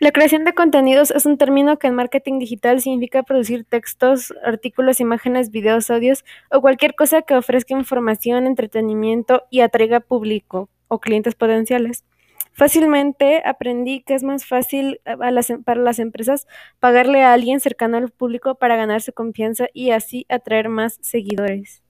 La creación de contenidos es un término que en marketing digital significa producir textos, artículos, imágenes, videos, audios o cualquier cosa que ofrezca información, entretenimiento y atraiga público o clientes potenciales. Fácilmente aprendí que es más fácil em, para las empresas pagarle a alguien cercano al público para ganar su confianza y así atraer más seguidores.